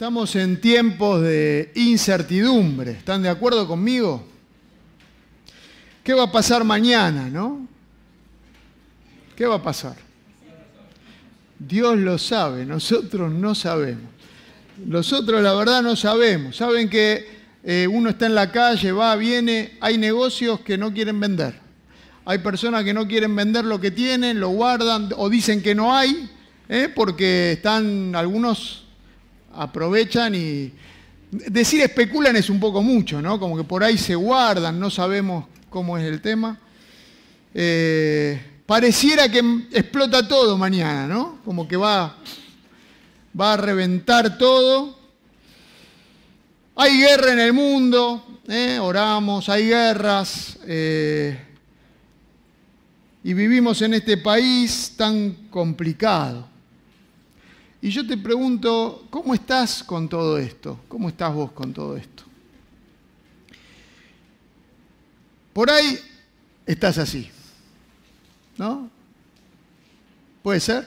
Estamos en tiempos de incertidumbre. ¿Están de acuerdo conmigo? ¿Qué va a pasar mañana, no? ¿Qué va a pasar? Dios lo sabe, nosotros no sabemos. Nosotros la verdad no sabemos. Saben que eh, uno está en la calle, va, viene, hay negocios que no quieren vender. Hay personas que no quieren vender lo que tienen, lo guardan o dicen que no hay, ¿eh? porque están algunos aprovechan y... Decir especulan es un poco mucho, ¿no? Como que por ahí se guardan, no sabemos cómo es el tema. Eh, pareciera que explota todo mañana, ¿no? Como que va, va a reventar todo. Hay guerra en el mundo, ¿eh? oramos, hay guerras. Eh, y vivimos en este país tan complicado. Y yo te pregunto, ¿cómo estás con todo esto? ¿Cómo estás vos con todo esto? Por ahí estás así, ¿no? ¿Puede ser?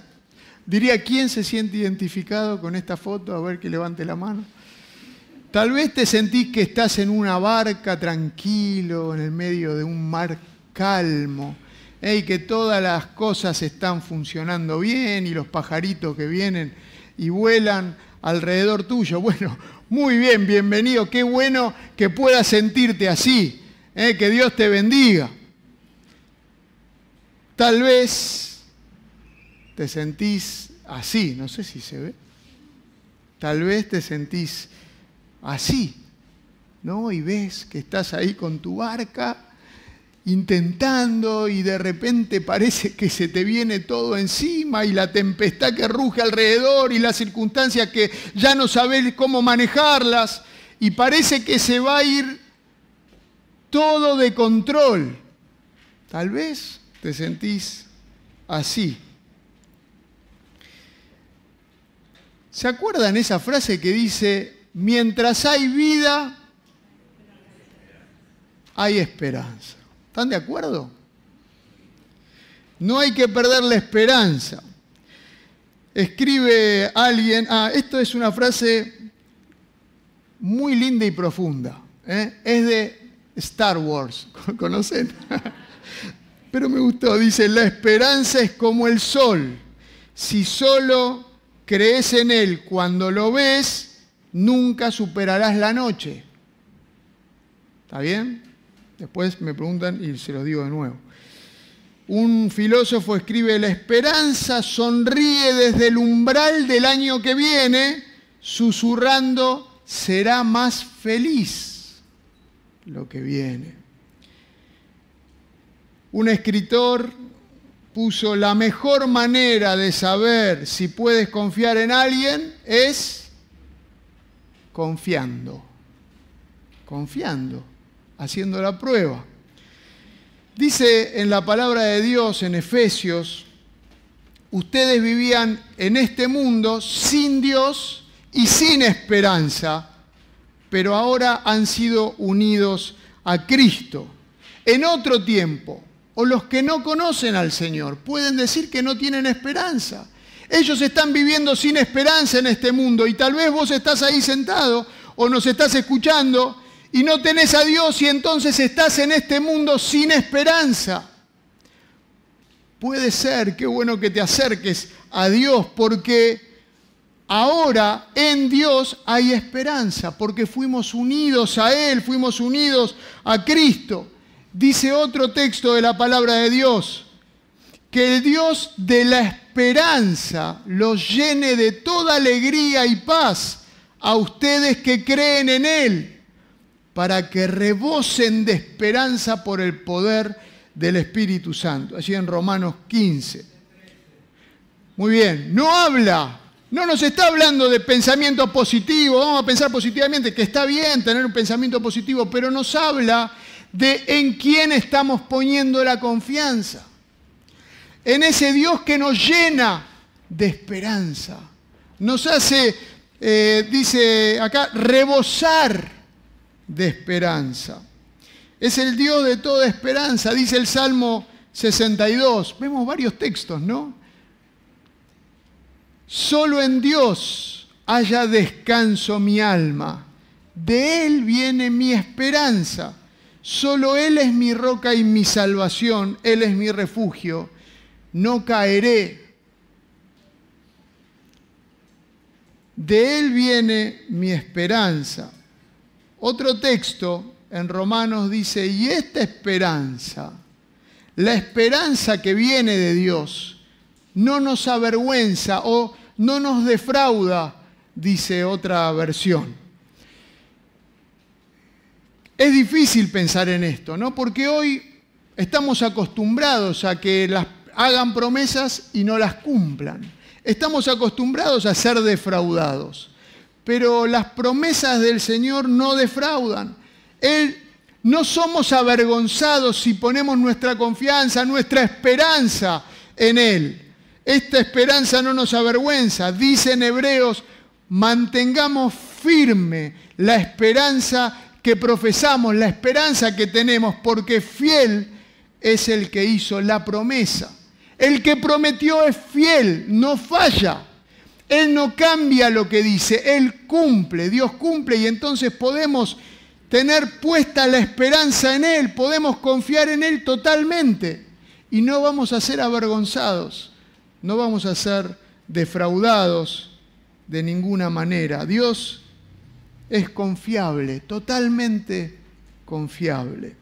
Diría, ¿quién se siente identificado con esta foto? A ver que levante la mano. Tal vez te sentís que estás en una barca tranquilo, en el medio de un mar calmo, y que todas las cosas están funcionando bien y los pajaritos que vienen y vuelan alrededor tuyo. Bueno, muy bien, bienvenido, qué bueno que puedas sentirte así, ¿eh? que Dios te bendiga. Tal vez te sentís así, no sé si se ve. Tal vez te sentís así, ¿no? Y ves que estás ahí con tu barca intentando y de repente parece que se te viene todo encima y la tempestad que ruge alrededor y las circunstancias que ya no sabes cómo manejarlas y parece que se va a ir todo de control. Tal vez te sentís así. ¿Se acuerdan esa frase que dice, mientras hay vida, hay esperanza? ¿Están de acuerdo? No hay que perder la esperanza. Escribe alguien, ah, esto es una frase muy linda y profunda. ¿eh? Es de Star Wars, ¿conocen? Pero me gustó, dice, la esperanza es como el sol. Si solo crees en él cuando lo ves, nunca superarás la noche. ¿Está bien? Después me preguntan y se los digo de nuevo. Un filósofo escribe, la esperanza sonríe desde el umbral del año que viene, susurrando, será más feliz lo que viene. Un escritor puso, la mejor manera de saber si puedes confiar en alguien es confiando, confiando haciendo la prueba. Dice en la palabra de Dios en Efesios, ustedes vivían en este mundo sin Dios y sin esperanza, pero ahora han sido unidos a Cristo. En otro tiempo, o los que no conocen al Señor, pueden decir que no tienen esperanza. Ellos están viviendo sin esperanza en este mundo y tal vez vos estás ahí sentado o nos estás escuchando y no tenés a Dios y entonces estás en este mundo sin esperanza. Puede ser, qué bueno que te acerques a Dios porque ahora en Dios hay esperanza, porque fuimos unidos a Él, fuimos unidos a Cristo. Dice otro texto de la palabra de Dios, que el Dios de la esperanza los llene de toda alegría y paz a ustedes que creen en Él para que rebosen de esperanza por el poder del Espíritu Santo. Allí en Romanos 15. Muy bien, no habla, no nos está hablando de pensamiento positivo, vamos a pensar positivamente, que está bien tener un pensamiento positivo, pero nos habla de en quién estamos poniendo la confianza. En ese Dios que nos llena de esperanza. Nos hace, eh, dice acá, rebosar de esperanza. Es el Dios de toda esperanza, dice el Salmo 62. Vemos varios textos, ¿no? Solo en Dios haya descanso mi alma. De Él viene mi esperanza. Solo Él es mi roca y mi salvación. Él es mi refugio. No caeré. De Él viene mi esperanza. Otro texto en Romanos dice, y esta esperanza, la esperanza que viene de Dios, no nos avergüenza o no nos defrauda, dice otra versión. Es difícil pensar en esto, ¿no? Porque hoy estamos acostumbrados a que las hagan promesas y no las cumplan. Estamos acostumbrados a ser defraudados. Pero las promesas del Señor no defraudan. Él no somos avergonzados si ponemos nuestra confianza, nuestra esperanza en Él. Esta esperanza no nos avergüenza. Dice en Hebreos, mantengamos firme la esperanza que profesamos, la esperanza que tenemos, porque fiel es el que hizo la promesa. El que prometió es fiel, no falla. Él no cambia lo que dice, Él cumple, Dios cumple y entonces podemos tener puesta la esperanza en Él, podemos confiar en Él totalmente y no vamos a ser avergonzados no vamos a ser defraudados de ninguna manera. Dios es confiable, totalmente confiable.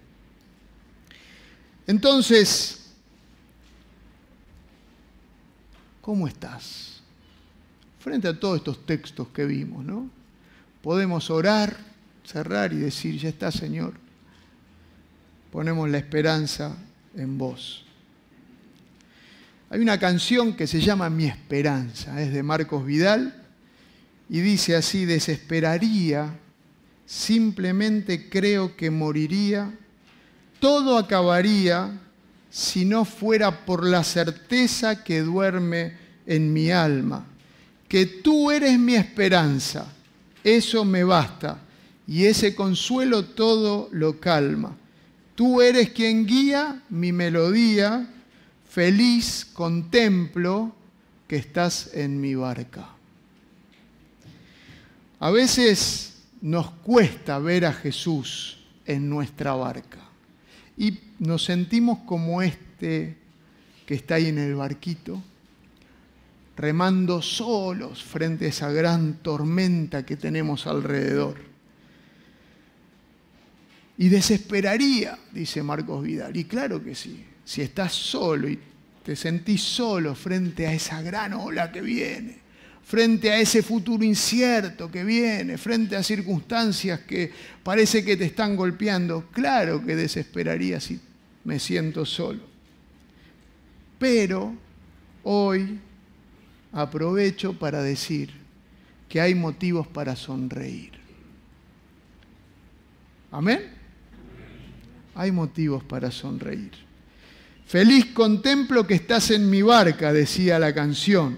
Entonces, ¿cómo estás? Frente a todos estos textos que vimos, ¿no? Podemos orar, cerrar y decir, ya está, Señor. Ponemos la esperanza en vos. Hay una canción que se llama Mi Esperanza, es de Marcos Vidal, y dice así, desesperaría, simplemente creo que moriría, todo acabaría si no fuera por la certeza que duerme en mi alma, que tú eres mi esperanza, eso me basta, y ese consuelo todo lo calma. Tú eres quien guía mi melodía, feliz contemplo que estás en mi barca. A veces nos cuesta ver a Jesús en nuestra barca y nos sentimos como este que está ahí en el barquito, remando solos frente a esa gran tormenta que tenemos alrededor. Y desesperaría, dice Marcos Vidal, y claro que sí, si estás solo y te sentís solo frente a esa gran ola que viene, frente a ese futuro incierto que viene, frente a circunstancias que parece que te están golpeando, claro que desesperaría si me siento solo. Pero hoy aprovecho para decir que hay motivos para sonreír. ¿Amén? Hay motivos para sonreír. Feliz contemplo que estás en mi barca, decía la canción.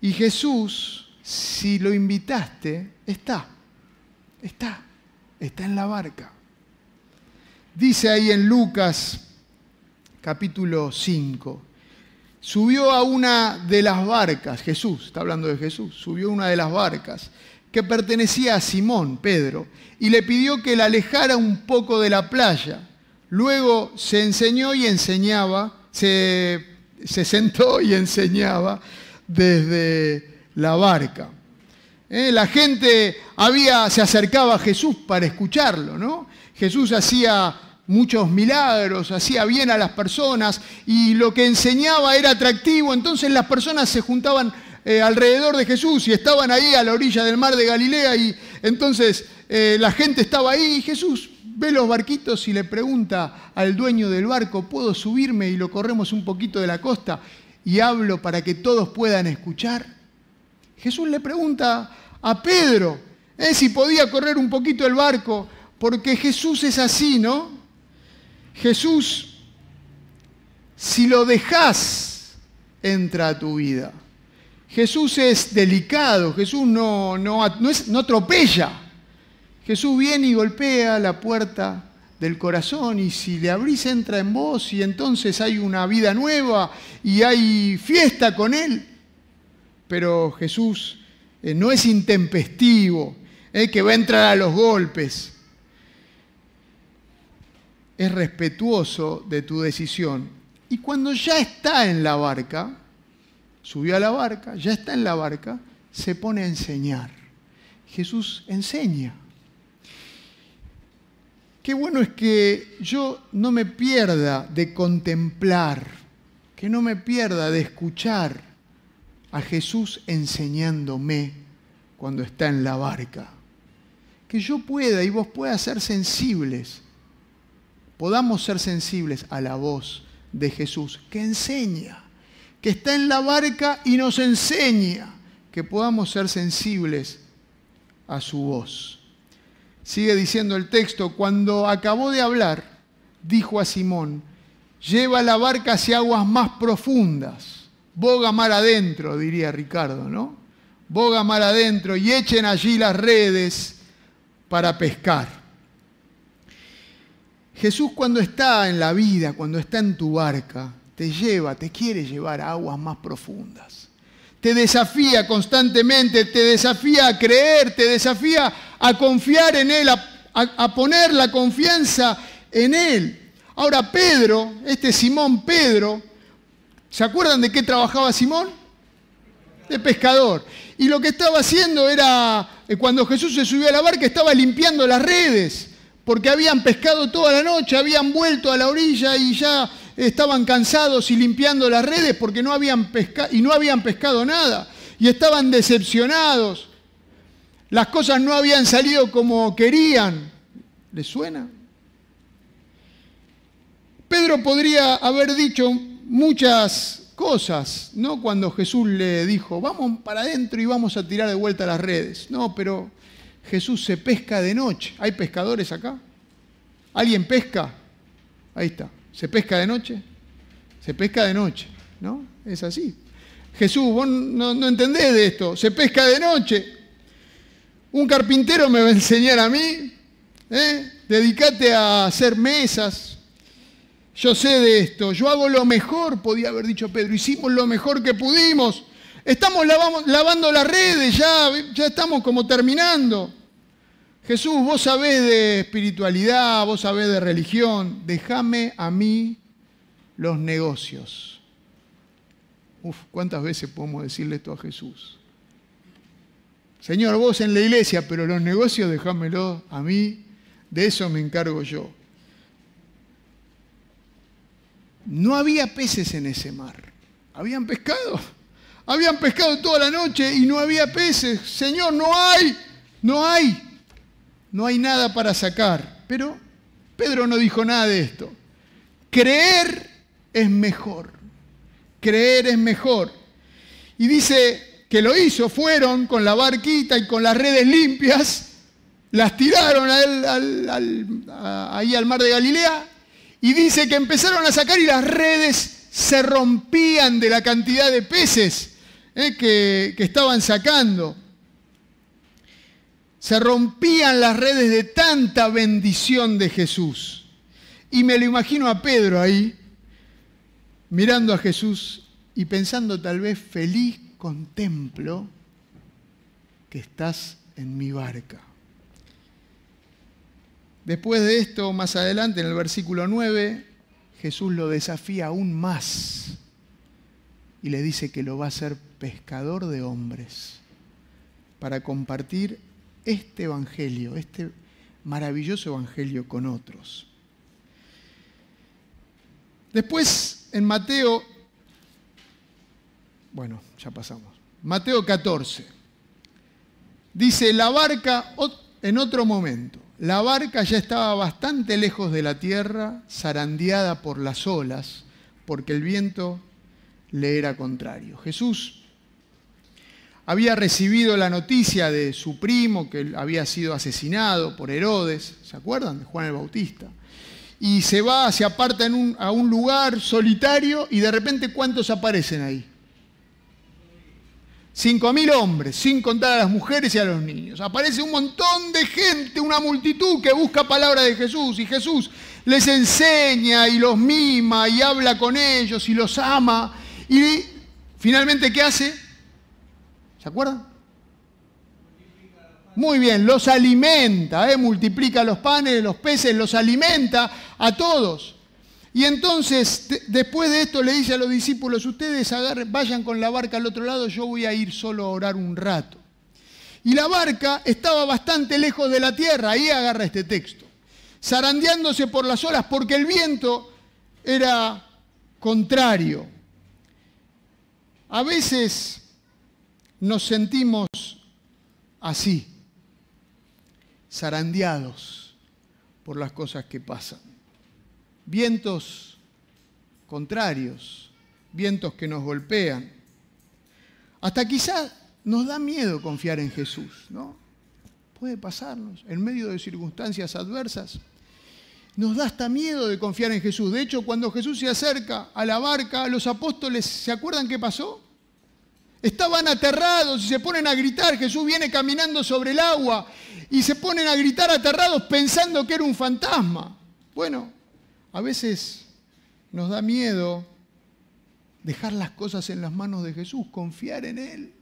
Y Jesús, si lo invitaste, está, está, está en la barca. Dice ahí en Lucas capítulo 5, subió a una de las barcas, Jesús, está hablando de Jesús, subió a una de las barcas que pertenecía a Simón, Pedro, y le pidió que la alejara un poco de la playa Luego se enseñó y enseñaba, se, sentó y enseñaba desde la barca. Eh, la gente había, se acercaba a Jesús para escucharlo, ¿no? Jesús hacía muchos milagros, hacía bien a las personas y lo que enseñaba era atractivo, entonces las personas se juntaban eh, alrededor de Jesús y estaban ahí a la orilla del mar de Galilea y entonces eh, la gente estaba ahí y Jesús ve los barquitos y le pregunta al dueño del barco, ¿puedo subirme y lo corremos un poquito de la costa y hablo para que todos puedan escuchar? Jesús le pregunta a Pedro ¿eh? si podía correr un poquito el barco, porque Jesús es así, ¿no? Jesús, si lo dejas, entra a tu vida. Jesús es delicado, Jesús no, no, no, atropella. Jesús viene y golpea la puerta del corazón y si le abrís entra en vos y entonces hay una vida nueva y hay fiesta con Él. pero Jesús eh, no es intempestivo, eh, que va a entrar a los golpes. Es respetuoso de tu decisión. Y cuando ya está en la barca, subió a la barca, ya está en la barca, se pone a enseñar. Jesús enseña. Qué bueno es que yo no me pierda de contemplar, que no me pierda de escuchar a Jesús enseñándome cuando está en la barca. Que yo pueda y vos puedas ser sensibles, podamos ser sensibles a la voz de Jesús, que enseña, que está en la barca y nos enseña, que podamos ser sensibles a su voz. Sigue diciendo el texto, cuando acabó de hablar, dijo a Simón, lleva la barca hacia aguas más profundas, boga mar adentro, diría Ricardo, ¿no? Boga mar adentro y echen allí las redes para pescar. Jesús cuando está en la vida, cuando está en tu barca, te lleva, te quiere llevar a aguas más profundas. Te desafía constantemente, te desafía a creer, te desafía a confiar en Él, a, poner la confianza en Él. Ahora Pedro, este Simón Pedro, ¿se acuerdan de qué trabajaba Simón? De pescador. Y lo que estaba haciendo era, eh, cuando Jesús se subió a la barca, estaba limpiando las redes porque habían pescado toda la noche, habían vuelto a la orilla y ya estaban cansados y limpiando las redes porque no habían pescado nada y estaban decepcionados. Las cosas no habían salido como querían. ¿Les suena? Pedro podría haber dicho muchas cosas, ¿no? Cuando Jesús le dijo, vamos para adentro y vamos a tirar de vuelta las redes. No, pero Jesús se pesca de noche. ¿Hay pescadores acá? ¿Alguien pesca? Ahí está. ¿Se pesca de noche? Se pesca de noche, ¿no? Es así. Jesús, vos no, entendés de esto. Se pesca de noche. Un carpintero me va a enseñar a mí. ¿eh? Dedicate a hacer mesas. Yo sé de esto. Yo hago lo mejor, podía haber dicho Pedro. Hicimos lo mejor que pudimos. Estamos lavando las redes, ya, ya estamos como terminando. Jesús, vos sabés de espiritualidad, vos sabés de religión, déjame a mí los negocios. Uf, ¿cuántas veces podemos decirle esto a Jesús? Señor, vos en la iglesia, pero los negocios déjamelo a mí, de eso me encargo yo. No había peces en ese mar. Habían pescado. Habían pescado toda la noche y no había peces. Señor, no hay. No hay no hay nada para sacar. Pero Pedro no dijo nada de esto. Creer es mejor. Creer es mejor. Y dice que lo hizo, fueron con la barquita y con las redes limpias, las tiraron ahí al mar de Galilea y dice que empezaron a sacar y las redes se rompían de la cantidad de peces eh, que estaban sacando se rompían las redes de tanta bendición de Jesús. Y me lo imagino a Pedro ahí, mirando a Jesús y pensando tal vez, feliz contemplo que estás en mi barca. Después de esto, más adelante, en el versículo 9, Jesús lo desafía aún más y le dice que lo va a hacer pescador de hombres para compartir este Evangelio, este maravilloso Evangelio con otros. Después, en Mateo, bueno, ya pasamos, Mateo 14, dice, la barca, en otro momento, la barca ya estaba bastante lejos de la tierra, zarandeada por las olas, porque el viento le era contrario. Jesús había recibido la noticia de su primo que había sido asesinado por Herodes, ¿se acuerdan? De Juan el Bautista. Y se va, se aparta a un lugar solitario y de repente ¿cuántos aparecen ahí? Cinco mil hombres, sin contar a las mujeres y a los niños. Aparece un montón de gente, una multitud que busca palabra de Jesús y Jesús les enseña y los mima y habla con ellos y los ama. Y finalmente, ¿qué hace? ¿Se acuerdan? Muy bien, los alimenta, ¿eh? multiplica los panes, los peces, los alimenta a todos. Y entonces, después de esto, le dice a los discípulos, ustedes vayan con la barca al otro lado, yo voy a ir solo a orar un rato. Y la barca estaba bastante lejos de la tierra, ahí agarra este texto, zarandeándose por las olas porque el viento era contrario. A veces nos sentimos así, zarandeados por las cosas que pasan. Vientos contrarios, vientos que nos golpean. Hasta quizás nos da miedo confiar en Jesús, ¿no? Puede pasarnos en medio de circunstancias adversas. Nos da hasta miedo de confiar en Jesús. De hecho, cuando Jesús se acerca a la barca, los apóstoles, ¿se acuerdan qué pasó? Estaban aterrados y se ponen a gritar. Jesús viene caminando sobre el agua y se ponen a gritar aterrados pensando que era un fantasma. Bueno, a veces nos da miedo dejar las cosas en las manos de Jesús, confiar en Él.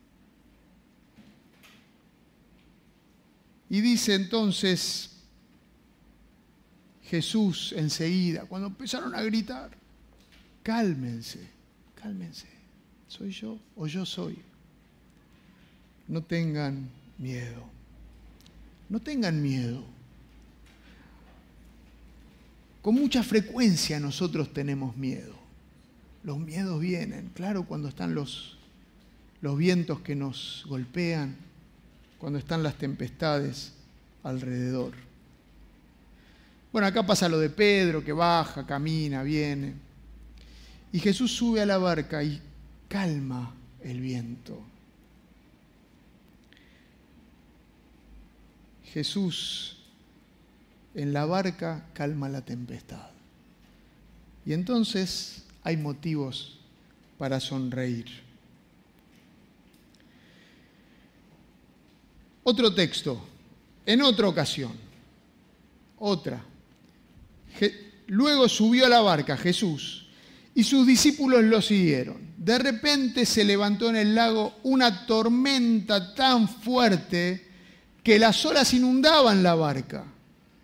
Y dice entonces Jesús enseguida, cuando empezaron a gritar, cálmense, cálmense, soy yo o yo soy. No tengan miedo, no tengan miedo. Con mucha frecuencia nosotros tenemos miedo. Los miedos vienen, claro, cuando están los, los vientos que nos golpean, cuando están las tempestades alrededor. Bueno, acá pasa lo de Pedro, que baja, camina, viene. Y Jesús sube a la barca y calma el viento. Jesús en la barca calma la tempestad. Y entonces hay motivos para sonreír. Otro texto, en otra ocasión, otra. Luego subió a la barca Jesús y sus discípulos lo siguieron. De repente se levantó en el lago una tormenta tan fuerte que las olas inundaban la barca,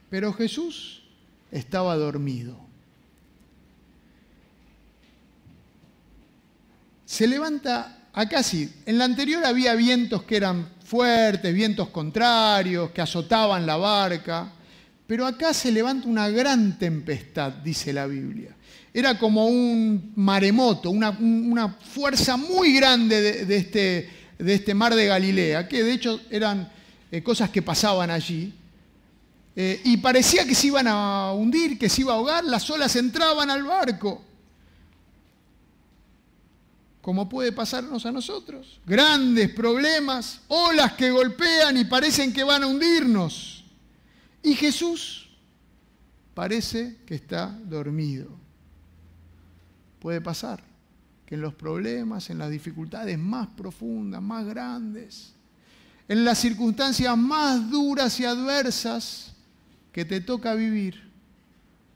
pero Jesús estaba dormido. Se levanta, acá sí, en la anterior había vientos que eran fuertes, vientos contrarios que azotaban la barca, pero acá se levanta una gran tempestad, dice la Biblia. Era como un maremoto, una, fuerza muy grande de, este, de, este, mar de Galilea, que de hecho eran eh, cosas que pasaban allí. Eh, y parecía que se iban a hundir, que se iba a ahogar, las olas entraban al barco como puede pasarnos a nosotros. Grandes problemas, olas que golpean y parecen que van a hundirnos. Y Jesús parece que está dormido. Puede pasar que en los problemas, en las dificultades más profundas, más grandes, en las circunstancias más duras y adversas que te toca vivir,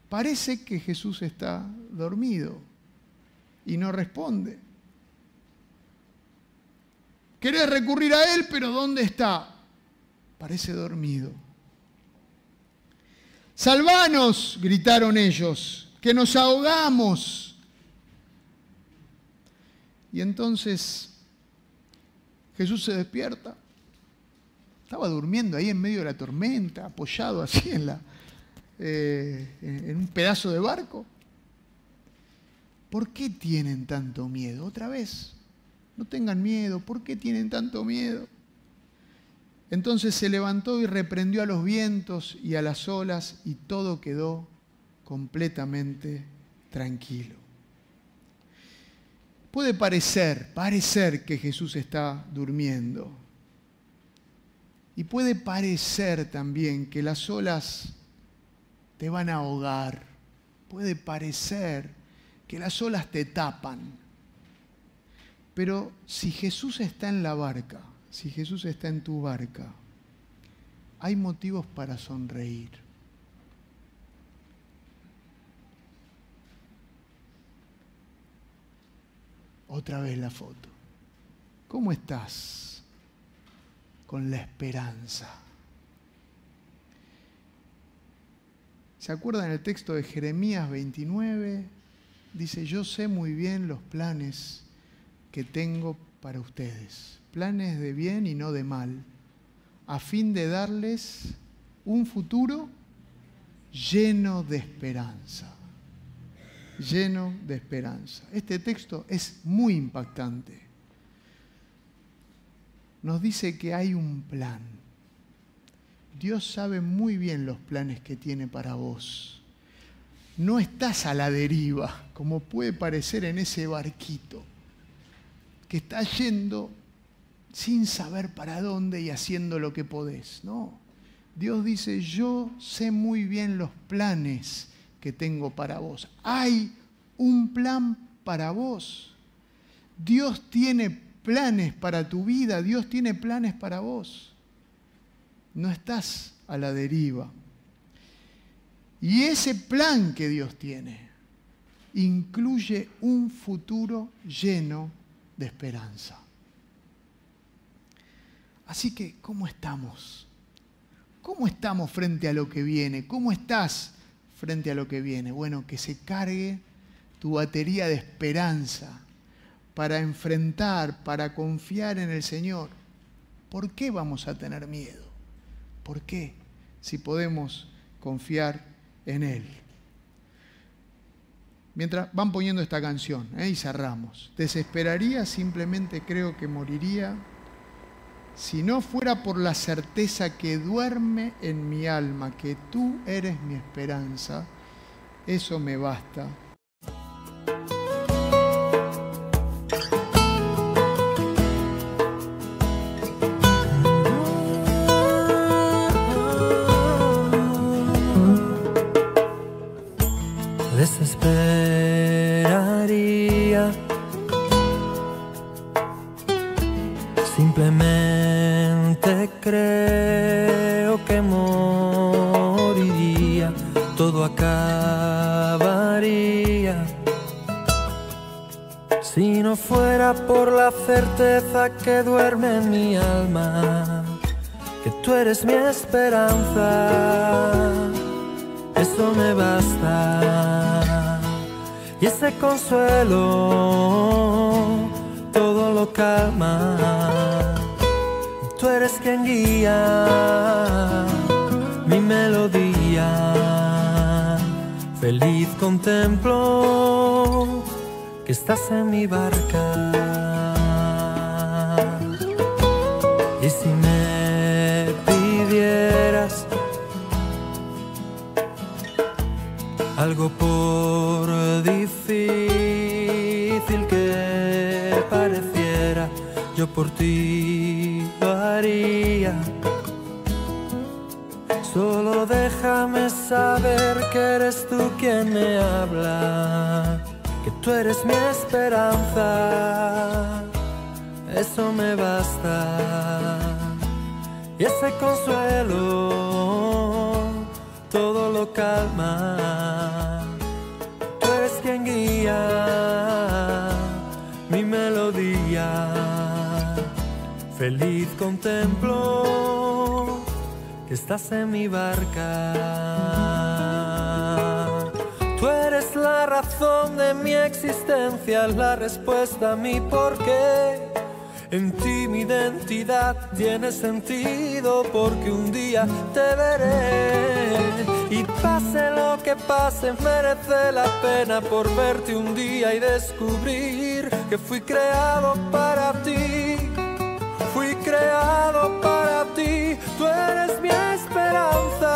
parece que Jesús está dormido y no responde. Querés recurrir a Él, pero ¿dónde está? Parece dormido. Salvanos, gritaron ellos, que nos ahogamos. Y entonces Jesús se despierta. Estaba durmiendo ahí en medio de la tormenta, apoyado así en, la, eh, en un pedazo de barco. ¿Por qué tienen tanto miedo? Otra vez, no tengan miedo, ¿por qué tienen tanto miedo? Entonces se levantó y reprendió a los vientos y a las olas y todo quedó completamente tranquilo. Puede parecer, parecer que Jesús está durmiendo. Y puede parecer también que las olas te van a ahogar. Puede parecer que las olas te tapan. Pero si Jesús está en la barca, si Jesús está en tu barca, hay motivos para sonreír. Otra vez la foto. ¿Cómo estás con la esperanza. ¿Se acuerdan el texto de Jeremías 29? Dice, yo sé muy bien los planes que tengo para ustedes, planes de bien y no de mal, a fin de darles un futuro lleno de esperanza, lleno de esperanza. Este texto es muy impactante. Nos dice que hay un plan. Dios sabe muy bien los planes que tiene para vos. No estás a la deriva, como puede parecer en ese barquito, que está yendo sin saber para dónde y haciendo lo que podés. No, Dios dice, yo sé muy bien los planes que tengo para vos. Hay un plan para vos. Dios tiene planes para tu vida, Dios tiene planes para vos. No estás a la deriva. Y ese plan que Dios tiene incluye un futuro lleno de esperanza. Así que, ¿cómo estamos? ¿Cómo estamos frente a lo que viene? ¿Cómo estás frente a lo que viene? Bueno, que se cargue tu batería de esperanza para enfrentar, para confiar en el Señor. ¿Por qué vamos a tener miedo? ¿Por qué? Si podemos confiar en Él. Mientras van poniendo esta canción, ¿eh? y cerramos. Desesperaría, simplemente creo que moriría si no fuera por la certeza que duerme en mi alma, que tú eres mi esperanza, eso me basta. Simplemente creo que moriría, todo acabaría. Si no fuera por la certeza que duerme en mi alma, que tú eres mi esperanza, eso me basta. Y ese consuelo todo lo calma. Tú eres quien guía mi melodía. Feliz contemplo que estás en mi barca. Y si me pidieras algo por difícil que pareciera, yo por ti Solo déjame saber que eres tú quien me habla, que tú eres mi esperanza, eso me basta. Y ese consuelo todo lo calma. Tú eres quien guía mi melodía. Feliz contemplo que estás en mi barca. Tú eres la razón de mi existencia, la respuesta a mi porqué. En ti mi identidad tiene sentido porque un día te veré. Y pase lo que pase, merece la pena por verte un día y descubrir que fui creado para ti. Creado para ti, tú eres mi esperanza.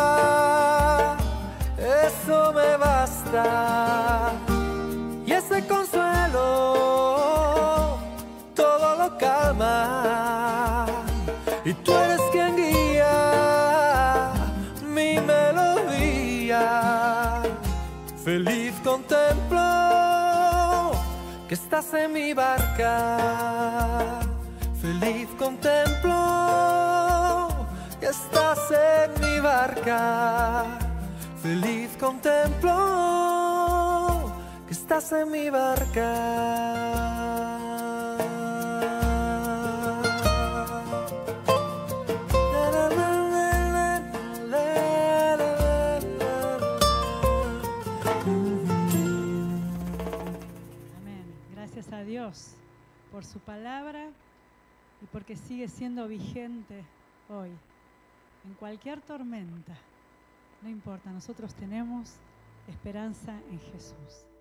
Eso me basta. Y ese consuelo todo lo calma. Y tú eres quien guía mi melodía. Feliz contemplo que estás en mi barca. Feliz contemplo que estás en mi barca. Feliz contemplo que estás en mi barca. Gracias a Dios por su palabra porque sigue siendo vigente hoy. En cualquier tormenta, no importa, nosotros tenemos esperanza en Jesús.